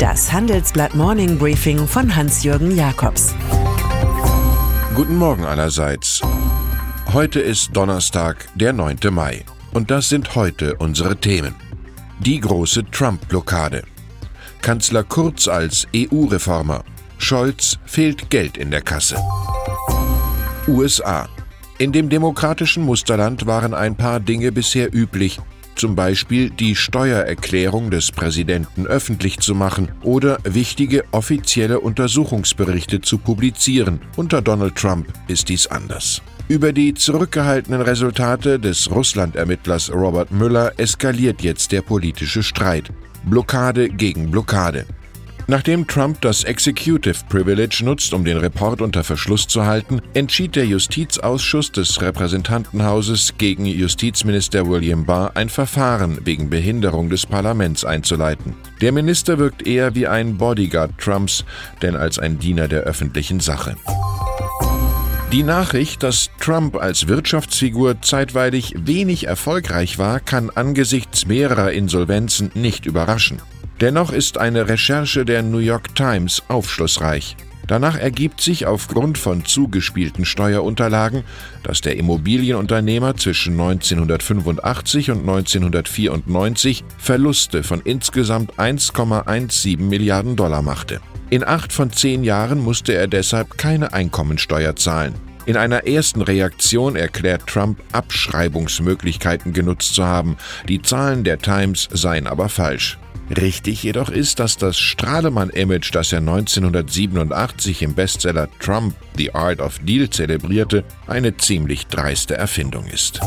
Das Handelsblatt Morning Briefing von Hans-Jürgen Jakobs. Guten Morgen allerseits. Heute ist Donnerstag, der 9. Mai. Und das sind heute unsere Themen. Die große Trump-Blockade. Kanzler Kurz als EU-Reformer. Scholz fehlt Geld in der Kasse. USA. In dem demokratischen Musterland waren ein paar Dinge bisher üblich, zum Beispiel die Steuererklärung des Präsidenten öffentlich zu machen oder wichtige offizielle Untersuchungsberichte zu publizieren. Unter Donald Trump ist dies anders. Über die zurückgehaltenen Resultate des Russland-Ermittlers Robert Mueller eskaliert jetzt der politische Streit. Blockade gegen Blockade. Nachdem Trump das Executive Privilege nutzt, um den Report unter Verschluss zu halten, entschied der Justizausschuss des Repräsentantenhauses gegen Justizminister William Barr ein Verfahren wegen Behinderung des Parlaments einzuleiten. Der Minister wirkt eher wie ein Bodyguard Trumps, denn als ein Diener der öffentlichen Sache. Die Nachricht, dass Trump als Wirtschaftsfigur zeitweilig wenig erfolgreich war, kann angesichts mehrerer Insolvenzen nicht überraschen. Dennoch ist eine Recherche der New York Times aufschlussreich. Danach ergibt sich aufgrund von zugespielten Steuerunterlagen, dass der Immobilienunternehmer zwischen 1985 und 1994 Verluste von insgesamt 1,17 Milliarden Dollar machte. In acht von zehn Jahren musste er deshalb keine Einkommensteuer zahlen. In einer ersten Reaktion erklärt Trump, Abschreibungsmöglichkeiten genutzt zu haben. Die Zahlen der Times seien aber falsch. Richtig jedoch ist, dass das Strahlemann-Image, das er 1987 im Bestseller Trump The Art of Deal zelebrierte, eine ziemlich dreiste Erfindung ist.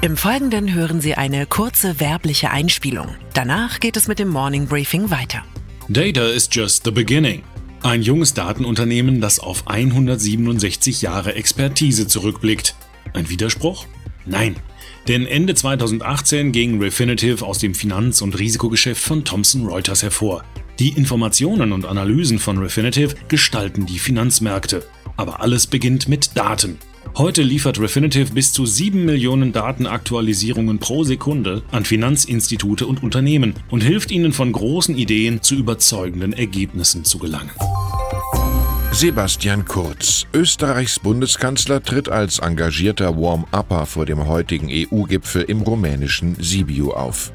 Im Folgenden hören Sie eine kurze werbliche Einspielung. Danach geht es mit dem Morning Briefing weiter. Data is just the beginning. Ein junges Datenunternehmen, das auf 167 Jahre Expertise zurückblickt. Ein Widerspruch? Nein. Denn Ende 2018 ging Refinitiv aus dem Finanz- und Risikogeschäft von Thomson Reuters hervor. Die Informationen und Analysen von Refinitiv gestalten die Finanzmärkte. Aber alles beginnt mit Daten. Heute liefert Refinitiv bis zu 7 Millionen Datenaktualisierungen pro Sekunde an Finanzinstitute und Unternehmen und hilft ihnen von großen Ideen zu überzeugenden Ergebnissen zu gelangen. Sebastian Kurz, Österreichs Bundeskanzler, tritt als engagierter Warm-Upper vor dem heutigen EU-Gipfel im rumänischen Sibiu auf.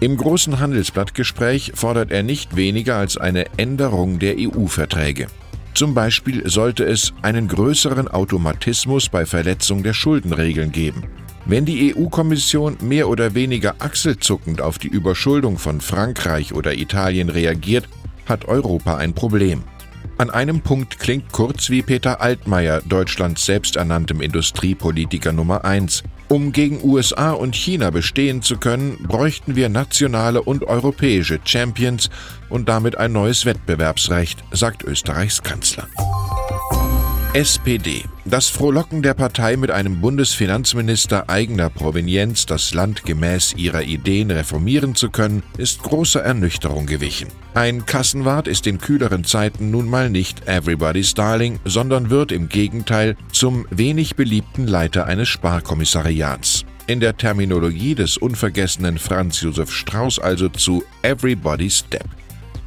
Im großen Handelsblattgespräch fordert er nicht weniger als eine Änderung der EU-Verträge. Zum Beispiel sollte es einen größeren Automatismus bei Verletzung der Schuldenregeln geben. Wenn die EU-Kommission mehr oder weniger achselzuckend auf die Überschuldung von Frankreich oder Italien reagiert, hat Europa ein Problem. An einem Punkt klingt Kurz wie Peter Altmaier, Deutschlands selbsternanntem Industriepolitiker Nummer 1. Um gegen USA und China bestehen zu können, bräuchten wir nationale und europäische Champions und damit ein neues Wettbewerbsrecht, sagt Österreichs Kanzler. SPD. Das Frohlocken der Partei mit einem Bundesfinanzminister eigener Provenienz, das Land gemäß ihrer Ideen reformieren zu können, ist großer Ernüchterung gewichen. Ein Kassenwart ist in kühleren Zeiten nun mal nicht Everybody's Darling, sondern wird im Gegenteil zum wenig beliebten Leiter eines Sparkommissariats. In der Terminologie des unvergessenen Franz Josef Strauß also zu Everybody's Step.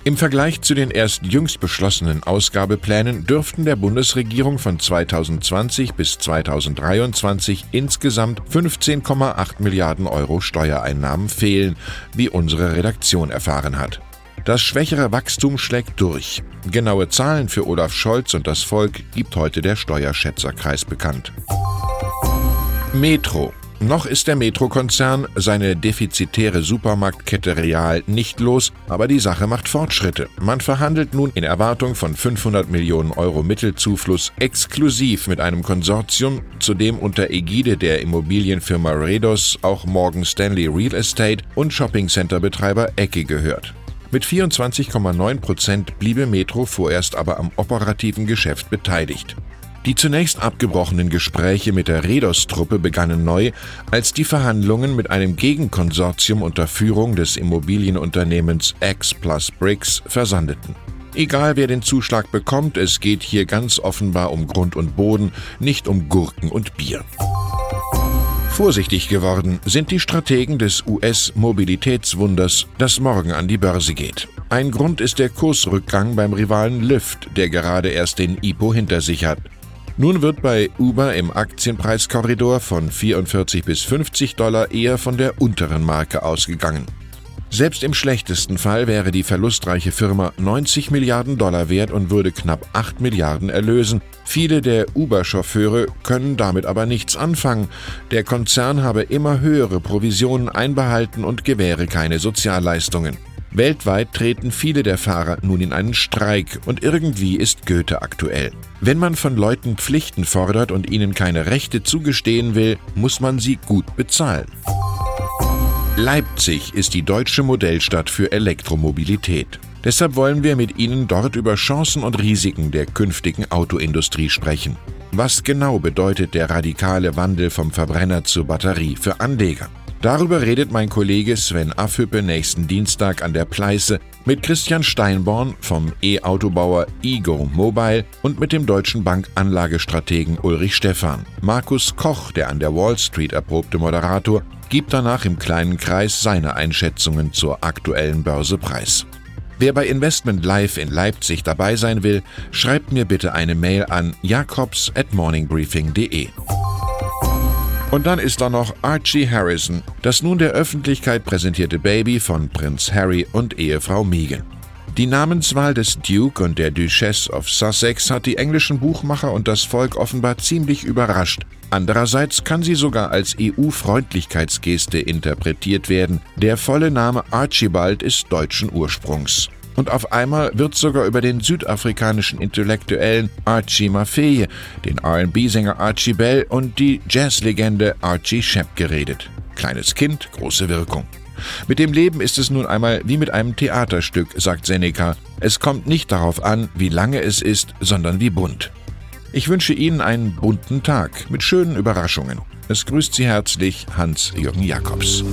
Im Vergleich zu den erst jüngst beschlossenen Ausgabeplänen dürften der Bundesregierung von 2020 bis 2023 insgesamt 15,8 Milliarden Euro Steuereinnahmen fehlen, wie unsere Redaktion erfahren hat. Das schwächere Wachstum schlägt durch. Genaue Zahlen für Olaf Scholz und das Volk gibt heute der Steuerschätzerkreis bekannt. Metro noch ist der Metro-Konzern seine defizitäre Supermarktkette Real nicht los, aber die Sache macht Fortschritte. Man verhandelt nun in Erwartung von 500 Millionen Euro Mittelzufluss exklusiv mit einem Konsortium, zu dem unter Ägide der Immobilienfirma Redos auch Morgan Stanley Real Estate und Shoppingcenter-Betreiber Ecke gehört. Mit 24,9 Prozent bliebe Metro vorerst aber am operativen Geschäft beteiligt. Die zunächst abgebrochenen Gespräche mit der Redos-Truppe begannen neu, als die Verhandlungen mit einem Gegenkonsortium unter Führung des Immobilienunternehmens X plus Bricks versandeten. Egal wer den Zuschlag bekommt, es geht hier ganz offenbar um Grund und Boden, nicht um Gurken und Bier. Vorsichtig geworden sind die Strategen des US-Mobilitätswunders, das morgen an die Börse geht. Ein Grund ist der Kursrückgang beim Rivalen Lyft, der gerade erst den IPO hinter sich hat. Nun wird bei Uber im Aktienpreiskorridor von 44 bis 50 Dollar eher von der unteren Marke ausgegangen. Selbst im schlechtesten Fall wäre die verlustreiche Firma 90 Milliarden Dollar wert und würde knapp 8 Milliarden erlösen. Viele der Uber-Chauffeure können damit aber nichts anfangen. Der Konzern habe immer höhere Provisionen einbehalten und gewähre keine Sozialleistungen. Weltweit treten viele der Fahrer nun in einen Streik und irgendwie ist Goethe aktuell. Wenn man von Leuten Pflichten fordert und ihnen keine Rechte zugestehen will, muss man sie gut bezahlen. Leipzig ist die deutsche Modellstadt für Elektromobilität. Deshalb wollen wir mit Ihnen dort über Chancen und Risiken der künftigen Autoindustrie sprechen. Was genau bedeutet der radikale Wandel vom Verbrenner zur Batterie für Anleger? Darüber redet mein Kollege Sven Affüppe nächsten Dienstag an der Pleiße mit Christian Steinborn vom E-Autobauer Ego Mobile und mit dem deutschen Bankanlagestrategen Ulrich Stephan. Markus Koch, der an der Wall Street erprobte Moderator, gibt danach im kleinen Kreis seine Einschätzungen zur aktuellen Börse preis. Wer bei Investment Live in Leipzig dabei sein will, schreibt mir bitte eine Mail an jakobs at morningbriefing.de. Und dann ist da noch Archie Harrison, das nun der Öffentlichkeit präsentierte Baby von Prinz Harry und Ehefrau Meghan. Die Namenswahl des Duke und der Duchess of Sussex hat die englischen Buchmacher und das Volk offenbar ziemlich überrascht. Andererseits kann sie sogar als EU-Freundlichkeitsgeste interpretiert werden. Der volle Name Archibald ist deutschen Ursprungs. Und auf einmal wird sogar über den südafrikanischen Intellektuellen Archie Maffei, den RB-Sänger Archie Bell und die Jazzlegende Archie Shepp geredet. Kleines Kind, große Wirkung. Mit dem Leben ist es nun einmal wie mit einem Theaterstück, sagt Seneca. Es kommt nicht darauf an, wie lange es ist, sondern wie bunt. Ich wünsche Ihnen einen bunten Tag mit schönen Überraschungen. Es grüßt Sie herzlich Hans-Jürgen Jakobs.